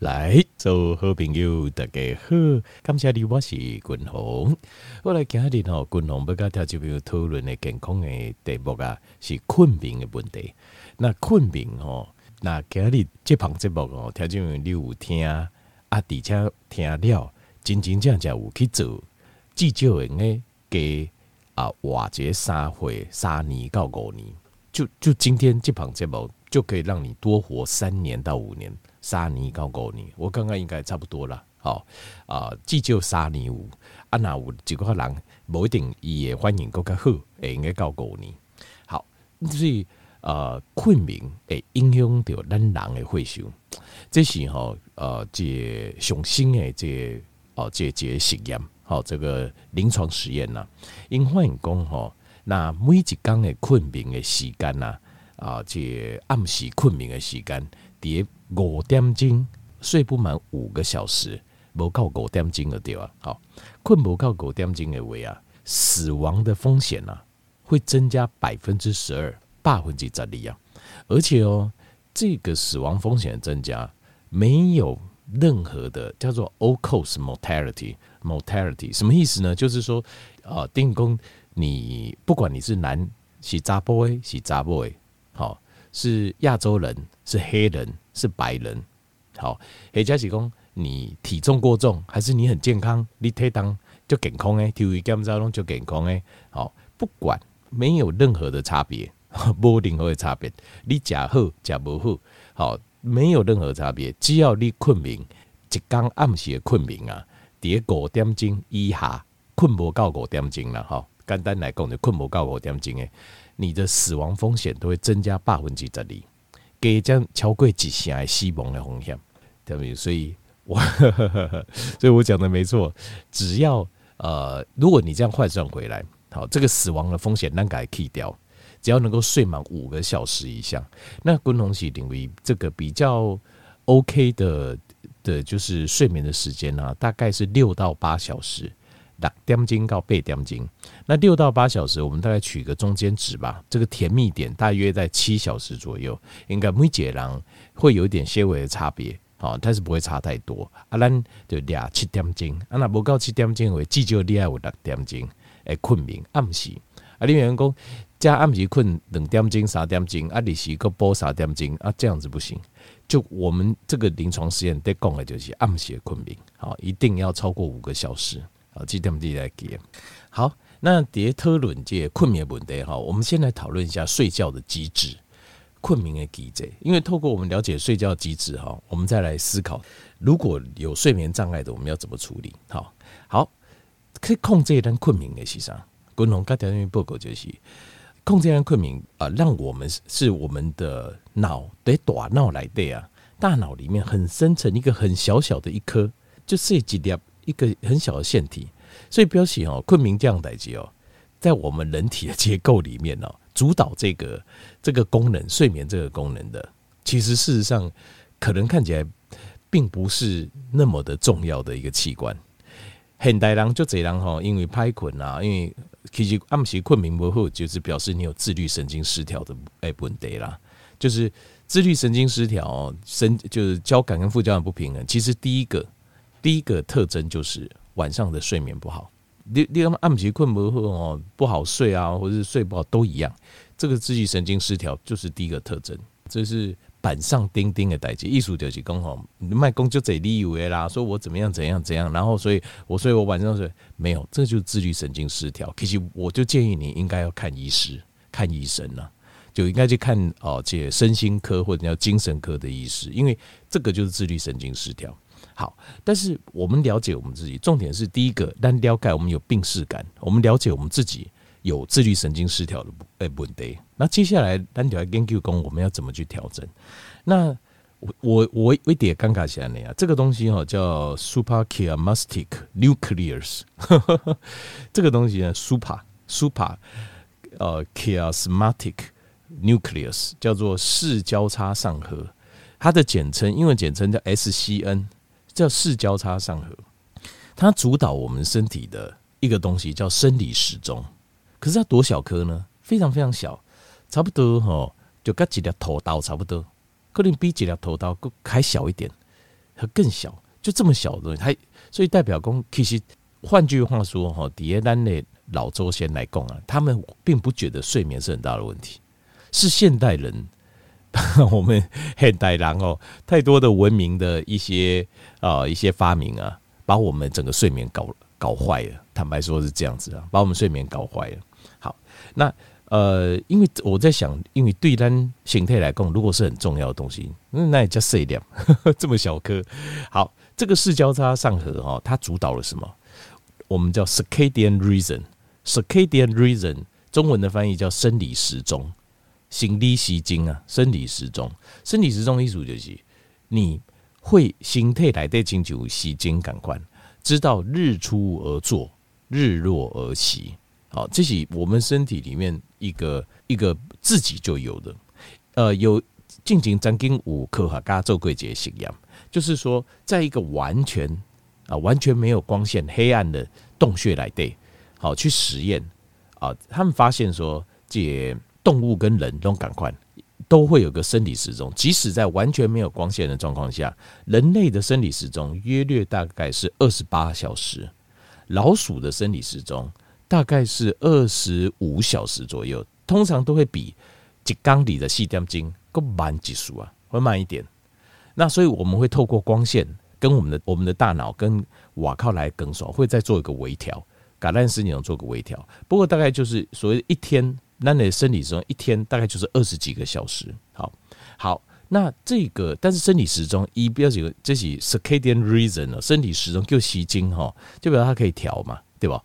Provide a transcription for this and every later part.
来，做好朋友，大家好，感谢你，我是君鸿。我来今日吼，君鸿要跟听众朋友讨论的健康的题目啊，是困眠的问题。那困眠吼，那今日这旁节目哦，听众朋友你有听啊，而且听了，真真正正有去做，至少应该给啊，活这三岁、三年到五年，就就今天这旁节目就可以让你多活三年到五年。三年到五年，我刚刚应该差不多了。好啊，至少三年五啊，那有几个人不一定伊会欢迎更加好，也应该到五年。好，所以呃，困眠会影响到咱人的会想，这是哈呃，这上新的这哦，这这实验，好，这个临床实验呐，因欢迎讲吼，那每一天的困眠的时间呐，啊，这暗时困眠的时间，第五点钟睡不满五个小时，无够五点钟的对吧？好，困不够五点钟的话啊，死亡的风险啊会增加百分之十二，百分之十二啊！而且哦，这个死亡风险的增加没有任何的叫做 all cause mortality mortality 什么意思呢？就是说啊，定工你不管你是男是查甫的，是查某的，好是亚洲人是黑人。是白人，好，或者是讲你体重过重，还是你很健康，你体重就健康诶，体育检查拢就健康诶，好，不管没有任何的差别，无任何的差别，你食好食无好，好，没有任何差别，只要你困眠，一天暗时的困眠啊，伫五点钟以下，困无到五点钟了哈，简单来讲就困无到五点钟诶，你的死亡风险都会增加百分之十二。给这样超过几成的死亡的风险，对不对？所以我，所以我讲的没错。只要呃，如果你这样换算回来，好，这个死亡的风险能给去掉，只要能够睡满五个小时以上，那共同是认为这个比较 OK 的的，就是睡眠的时间呢、啊，大概是六到八小时。六点钟到八点钟，那六到八小时，我们大概取个中间值吧。这个甜蜜点大约在七小时左右，应该每节人会有一点些微的差别，好，但是不会差太多。啊，咱就俩七点钟，啊，那不到七点钟为至少你爱有六点钟诶，困眠暗时。啊，你员工加暗时困两点钟、三点钟，啊，你是个补三点钟，啊，这样子不行。就我们这个临床实验得讲的就是暗时的困眠，好，一定要超过五个小时。几点几来给？好，那迭讨论这困眠问题哈，我们先来讨论一下睡觉的机制，困眠的机制。因为透过我们了解睡觉机制哈，我们再来思考，如果有睡眠障碍的，我们要怎么处理？好，好，可以控制一段困眠的时尚。共同刚条件报告就是控制一段困眠啊，让我们是我们的脑得大脑来的啊，大脑里面很深层一个很小小的一颗，就设几粒。一个很小的腺体，所以表示哦，昆明这样代志哦，在我们人体的结构里面哦，主导这个这个功能，睡眠这个功能的，其实事实上可能看起来并不是那么的重要的一个器官。现代人就这样哈，因为拍困啊，因为其实暗时困眠不好，就是表示你有自律神经失调的诶问题啦。就是自律神经失调，神就是交感跟副交感不平衡。其实第一个。第一个特征就是晚上的睡眠不好，你你暗时困不好哦，不好睡啊，或者是睡不好都一样。这个自律神经失调就是第一个特征，这是板上钉钉的代际。艺术就是讲吼，卖公就这里以为啦，说我怎么样怎样怎样，然后所以我所以我晚上睡没有，这就是自律神经失调。其实我就建议你应该要看医师，看医生了，就应该去看哦，这身心科或者叫精神科的医师，因为这个就是自律神经失调。好，但是我们了解我们自己，重点是第一个，单了解我们有病视感，我们了解我们自己有自律神经失调的诶问题。那接下来单就来研究讲我们要怎么去调整。那我我我一点尴尬起来呢，这个东西哈叫 suprachiasmatic nucleus，这个东西呢 super super 呃 chiasmatic nucleus 叫做视交叉上核，它的简称英文简称叫 SCN。叫视交叉上核，它主导我们身体的一个东西叫生理时钟。可是它多小颗呢？非常非常小，差不多哈，就跟几条头刀差不多，可能比几条头刀还小一点。它更小，就这么小的东西，它所以代表公，其实换句话说哈，底下单的老周先来讲啊，他们并不觉得睡眠是很大的问题，是现代人，我们现代人哦，太多的文明的一些啊一些发明啊，把我们整个睡眠搞搞坏了。坦白说是这样子啊，把我们睡眠搞坏了。好，那。呃，因为我在想，因为对单形态来讲，如果是很重要的东西，那也叫碎量，这么小颗。好，这个视交叉上核哈，它主导了什么？我们叫 circadian reason，circadian reason 中文的翻译叫生理时钟，心理时钟啊，生理时钟，生理时钟的意思就是你会心态来对清楚时间感官，知道日出而作，日落而息。好，这是我们身体里面一个一个自己就有的，呃，有进行张经五科学家做过这实验，就是说，在一个完全啊完全没有光线、黑暗的洞穴来对，好去实验啊，他们发现说，这动物跟人都赶快都会有个生理时钟，即使在完全没有光线的状况下，人类的生理时钟约略大概是二十八小时，老鼠的生理时钟。大概是二十五小时左右，通常都会比几缸里的细点钟更慢几数啊，会慢一点。那所以我们会透过光线跟我们的我们的大脑跟瓦靠来更爽，会再做一个微调，橄榄丝你能做个微调。不过大概就是所谓一天，那你的生理时钟一天大概就是二十几个小时。好，好，那这个但是生理时钟一不要几个，这是 circadian rhythm 呢，身体时钟就吸睛哈，就表示它可以调嘛，对吧？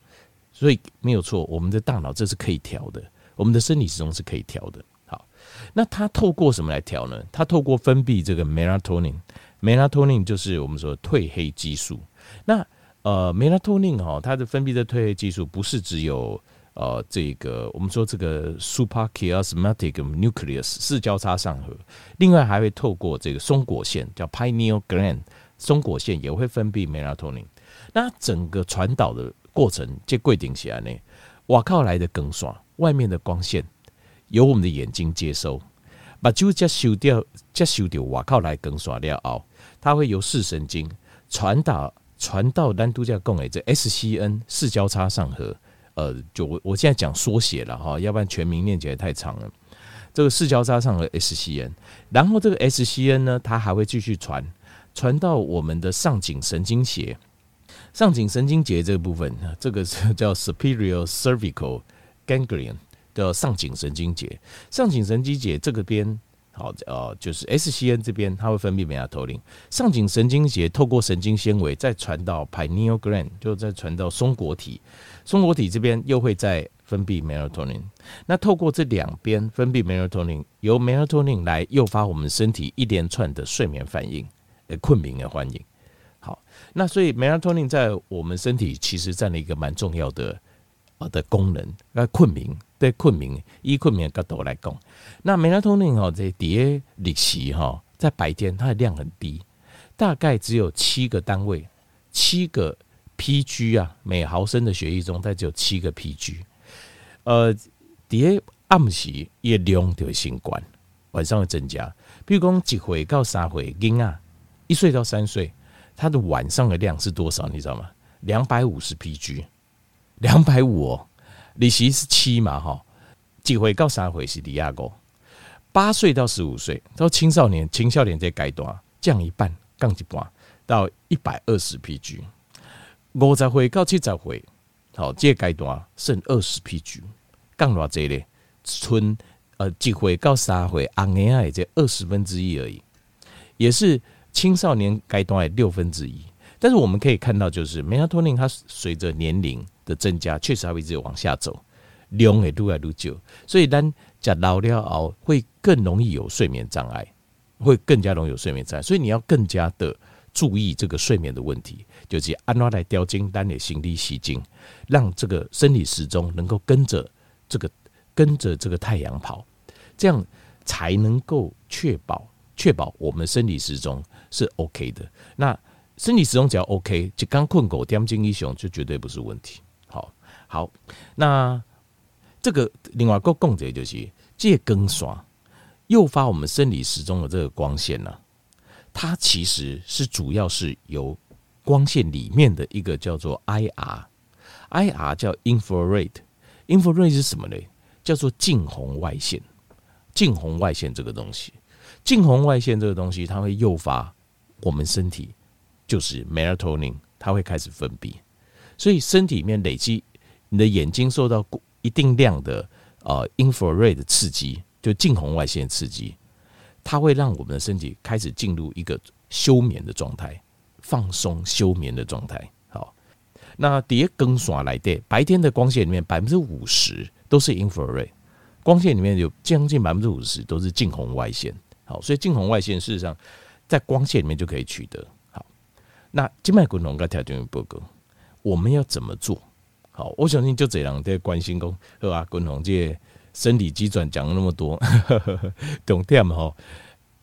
所以没有错，我们的大脑这是可以调的，我们的生理时钟是可以调的。好，那它透过什么来调呢？它透过分泌这个 melatonin，melatonin 就是我们说褪黑激素。那呃，melatonin 哈，它的分泌的褪黑激素不是只有呃这个我们说这个 superchiasmatic nucleus 视交叉上核，另外还会透过这个松果腺叫 pineal gland，松果腺也会分泌 melatonin。那整个传导的。过程就规定起来呢，外靠来的更爽，外面的光线由我们的眼睛接收，把就接收掉，接收掉外靠来更爽了后，它会由视神经传导传到单独在供诶这 SCN 视交叉上核，呃，就我我现在讲缩写了哈，要不然全名念起来太长了。这个视交叉上的 SCN，然后这个 SCN 呢，它还会继续传传到我们的上颈神经节。上颈神经节这个部分，这个是叫 superior cervical ganglion，叫上颈神经节。上颈神经节这个边，好呃，就是 SCN 这边，它会分泌 melatonin。上颈神经节透过神经纤维再传到 pineal gland，就再传到松果体。松果体这边又会再分泌 melatonin。那透过这两边分泌 melatonin，由 melatonin 来诱发我们身体一连串的睡眠反应，呃，困眠的反应。那所以，melatonin 在我们身体其实占了一个蛮重要的啊的功能。那困眠对困眠，以困眠的角度来讲，那 melatonin 哈在底下里期哈，在白天它的量很低，大概只有七个单位，七个 pg 啊，每毫升的血液中，它只有七个 pg。呃，底下暗时也量就会升高，晚上会增加。比如讲一岁到三岁婴儿，一岁到三岁。它的晚上的量是多少？你知道吗？两百五十 PG，两百五哦。利息是七嘛？哈，几回到三回是第二个。八岁到十五岁到青少年，青少年这阶段降一半，降一半到一百二十 PG。五十回到七十回，好，这阶段剩二十 PG，降多这嘞？春呃，几回到三回，昂年也这二十分之一而已，也是。青少年阶段的六分之一，但是我们可以看到，就是 melatonin 它随着年龄的增加，确实还会一直往下走，量也越来越久，所以当讲老了会更容易有睡眠障碍，会更加容易有睡眠障碍，所以你要更加的注意这个睡眠的问题，就是按哪来调经，单的心理时钟，让这个生理时钟能够跟着这个跟着这个太阳跑，这样才能够确保确保我们生理时钟。是 OK 的，那身体时钟只要 OK，就刚困狗点睛英雄就绝对不是问题。好，好，那这个另外一个共者就是，这个光线诱发我们生理时钟的这个光线呢、它其实是主要是由光线里面的一个叫做 IR，IR 叫 infrared，infrared 是什么呢？叫做近红外线。近红外线这个东西，近红外线这个东西，它会诱发我们身体就是 melatonin，它会开始分泌，所以身体里面累积，你的眼睛受到一定量的呃 infrared 的刺激，就近红外线刺激，它会让我们的身体开始进入一个休眠的状态，放松休眠的状态。好，那蝶更耍来的白天的光线里面百分之五十都是 infrared。光线里面有将近百分之五十都是近红外线，好，所以近红外线事实上在光线里面就可以取得。那静脉滚筒跟条件报告，我们要怎么做？好，我相信就这样在关心工，是吧？滚筒这生理机转讲了那么多，懂点哈？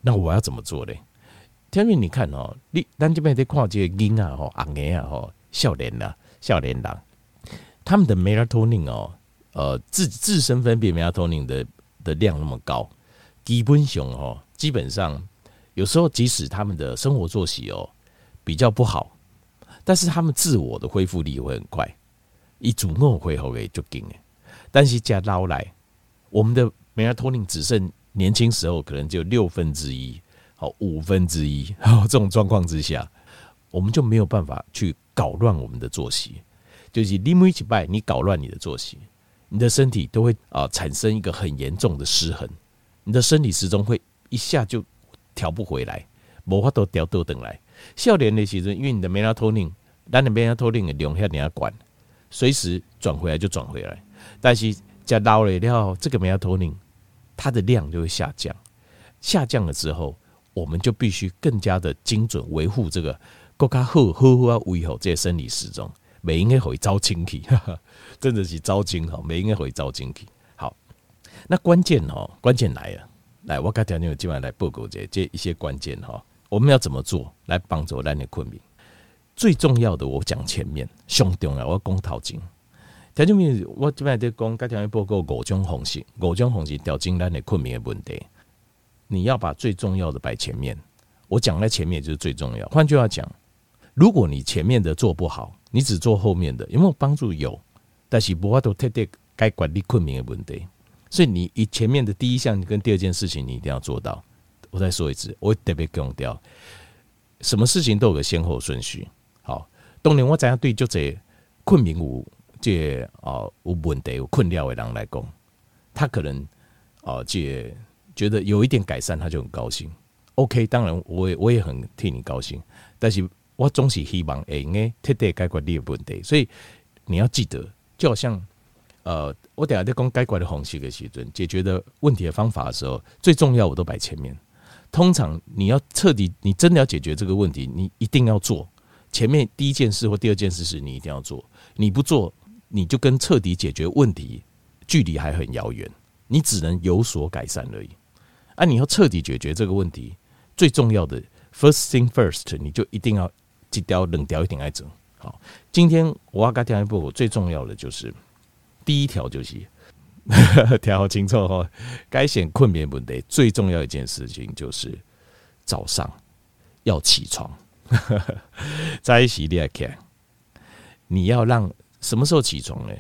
那我要怎么做嘞？天明，你看哦，你咱这边在看这个婴啊，吼，阿爷啊，吼，少年呐，少年郎，他们的 melatonin 哦。呃，自自身分泌 melatonin 的的量那么高，基本上哦，基本上有时候即使他们的生活作息哦比较不好，但是他们自我的恢复力会很快，一主动恢复给就紧。但是加捞来，我们的 melatonin 只剩年轻时候可能就六分之一，好五分之一，好这种状况之下，我们就没有办法去搞乱我们的作息，就是你每一拜你搞乱你的作息。你的身体都会啊产生一个很严重的失衡，你的生理时钟会一下就调不回来，无法都调倒等来。少年的时阵，因为你的酶尿透宁咱的 melatonin 的量下你要管，随时转回来就转回来。但是加老了了，这个酶尿透宁它的量就会下降，下降了之后，我们就必须更加的精准维护这个更加好好好维护这些生理时钟。每应该会遭惊奇，真的是遭惊哈！每应该会遭惊奇。好，那关键哈，关键来了，来，我跟条件今晚来报告这这一些关键哈，我们要怎么做来帮助咱的困眠？最重要的，我讲前面，上重要，我讲头前。条件面，我今晚在讲，跟条件报告五种方式，五种方式调整咱的困眠的问题。你要把最重要的摆前面，我讲在前面就是最重要。换句话讲，如果你前面的做不好，你只做后面的有没有帮助？有，但是无法度特别该管理困眠的问题。所以你以前面的第一项跟第二件事情，你一定要做到。我再说一次，我特别强调，什么事情都有个先后顺序。好，当年我怎样对就这困眠有这哦有问题有困扰的人来讲，他可能哦这觉得有一点改善，他就很高兴。OK，当然我也我也很替你高兴，但是。我总是希望会用诶彻底解决你的问题，所以你要记得，就好像呃，我等下在讲解决的方式的时阵，解决的问题的方法的时候，最重要我都摆前面。通常你要彻底，你真的要解决这个问题，你一定要做前面第一件事或第二件事是你一定要做，你不做，你就跟彻底解决问题距离还很遥远，你只能有所改善而已。啊，你要彻底解决这个问题，最重要的 first thing first，你就一定要。几条冷掉一点来走。好，今天我要跟大家报最重要的就是第一条就是 调好清楚哈。该选困眠问题最重要一件事情就是早上要起床。在一起你看，你要让什么时候起床呢？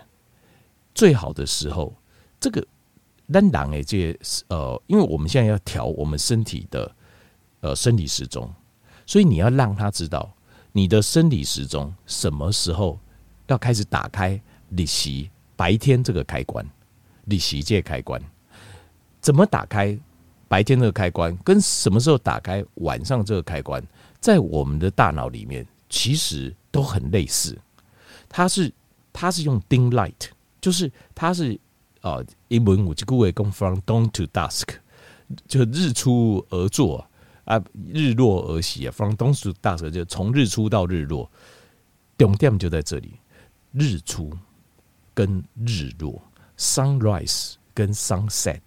最好的时候，这个当然诶，这呃，因为我们现在要调我们身体的呃生理时钟，所以你要让他知道。你的生理时钟什么时候要开始打开？你习白天这个开关，你习这开关怎么打开？白天这个开关跟什么时候打开晚上这个开关，在我们的大脑里面其实都很类似。它是它是用丁 light，就是它是啊，英文五句古为讲 from dawn to dusk，就日出而作。啊，日落而息啊，from dawn to dusk 就从日出到日落，重点就在这里。日出跟日落，sunrise 跟 sunset。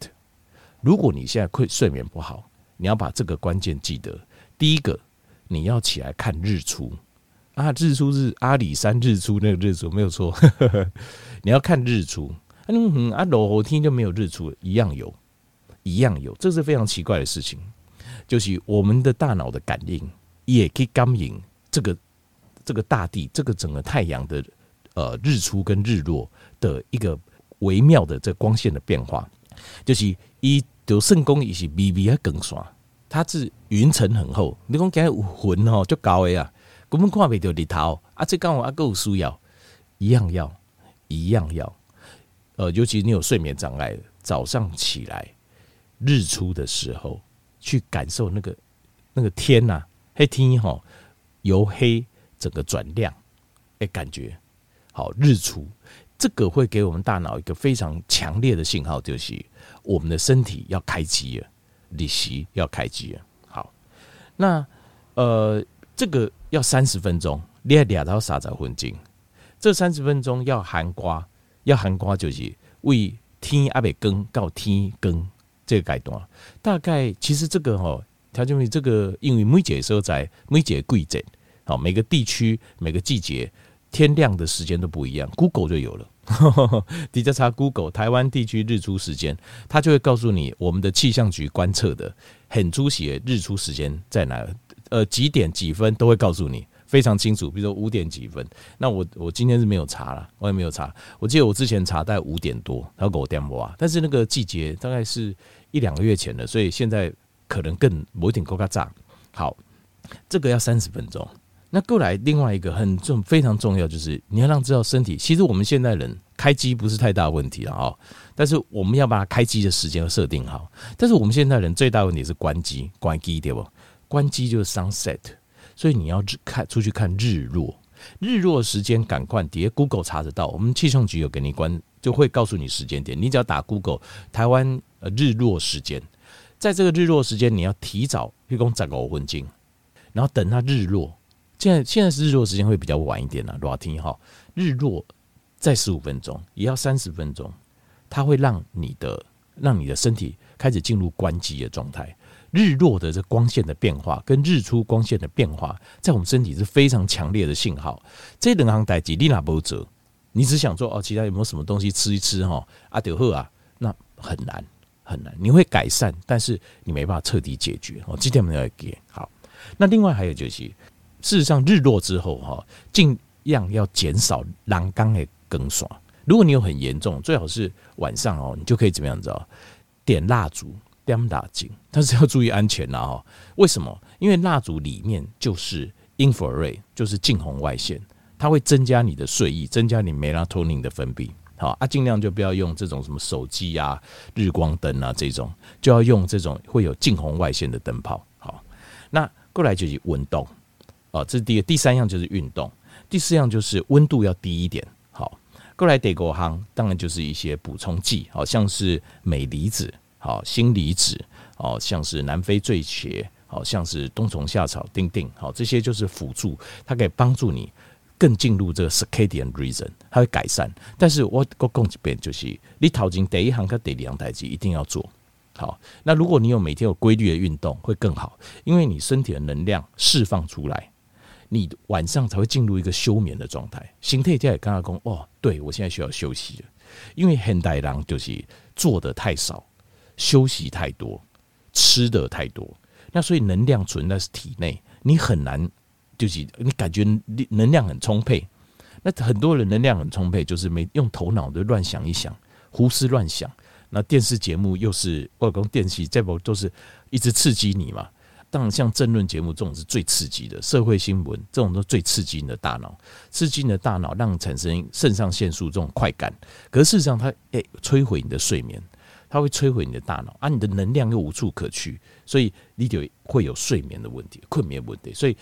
如果你现在睡睡眠不好，你要把这个关键记得。第一个，你要起来看日出啊，日出是阿里山日出那个日出没有错，你要看日出。嗯，啊，落雨天就没有日出，一样有，一样有，这是非常奇怪的事情。就是我们的大脑的感应也可以感应这个这个大地，这个整个太阳的呃日出跟日落的一个微妙的这光线的变化，就是一就圣宫也是微微啊更爽，它是云层很厚，你讲今日有云哦就高的啊，根本看不到日头啊，这刚好啊够有需要，一样要一样要，呃，尤其你有睡眠障碍，早上起来日出的时候。去感受那个那个天呐、啊，黑天哈由黑整个转亮，哎，感觉好日出，这个会给我们大脑一个非常强烈的信号，就是我们的身体要开机了，利息要开机了。好，那呃，这个要三十分钟，练两到三十分钟，这三十分钟要含瓜，要含瓜就是为天阿未更到天更。这个阶段，大概其实这个哈，条件这个因为每节时候在每节季节，好每个地区每个季节天亮的时间都不一样，Google 就有了，直接查 Google 台湾地区日出时间，它就会告诉你我们的气象局观测的很出奇的日出时间在哪，呃几点几分都会告诉你。非常清楚，比如说五点几分，那我我今天是没有查了，我也没有查。我记得我之前查在五点多，然后给我电话，但是那个季节大概是一两个月前的，所以现在可能更某一点够卡炸。好，这个要三十分钟。那过来另外一个很重非常重要，就是你要让知道身体。其实我们现代人开机不是太大问题了啊，但是我们要把它开机的时间要设定好。但是我们现代人最大问题是关机，关机对不？关机就是 sunset。所以你要看出去看日落，日落时间赶快，底下 Google 查得到，我们气象局有给你关，就会告诉你时间点。你只要打 Google 台湾呃日落时间，在这个日落时间，你要提早，譬如讲十五分钟，然后等它日落。现在现在是日落时间会比较晚一点了，热天哈，日落在十五分钟，也要三十分钟，它会让你的让你的身体开始进入关机的状态。日落的这光线的变化跟日出光线的变化，在我们身体是非常强烈的信号。这两行代志你若无做，你只想说哦，其他有没有什么东西吃一吃哈？啊，就好啊，那很难很难。你会改善，但是你没办法彻底解决。哦，今天我们要给好。那另外还有就是，事实上日落之后哈，尽量要减少栏杆的更刷。如果你有很严重，最好是晚上哦，你就可以怎么样子哦，点蜡烛。点蜡烛，但是要注意安全呐！哈，为什么？因为蜡烛里面就是 infrared，就是近红外线，它会增加你的睡意，增加你 melatonin 的分泌。好啊，尽量就不要用这种什么手机啊、日光灯啊这种，就要用这种会有近红外线的灯泡。好，那过来就是运动啊，这是第，第三样就是运动，第四样就是温度要低一点。好，过来第五行当然就是一些补充剂，好像是镁离子。好，锌离子，好像是南非醉茄，好像是冬虫夏草、丁丁，好，这些就是辅助，它可以帮助你更进入这个 circadian rhythm，它会改善。但是我我讲一遍，就是你头前第一行跟第二行代志一定要做好。那如果你有每天有规律的运动，会更好，因为你身体的能量释放出来，你晚上才会进入一个休眠的状态。身体在刚刚讲，哦，对我现在需要休息了，因为现代人就是做的太少。休息太多，吃的太多，那所以能量存在是体内，你很难就是你感觉能量很充沛。那很多人能量很充沛，就是没用头脑的乱想一想，胡思乱想。那电视节目又是外公电视，这不都是一直刺激你嘛？当，像政论节目这种是最刺激的，社会新闻这种都最刺激你的大脑，刺激你的大脑，让你产生肾上腺素这种快感。可是事实上它，它诶摧毁你的睡眠。它会摧毁你的大脑。啊，你的能量又无处可去，所以你就会有睡眠的问题、困眠问题。所以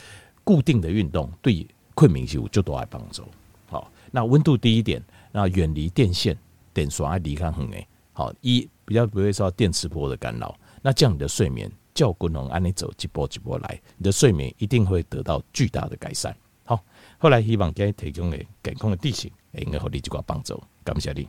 固定的运动对困眠就就都来帮助。好，那温度低一点，那远离电线、电刷离开很诶。好，一比较不会受到电磁波的干扰，那这样你的睡眠较滚龙按你走一步一步来，你的睡眠一定会得到巨大的改善。好，后来希望给提供的健康的地形，应该和你这个帮助，感谢你。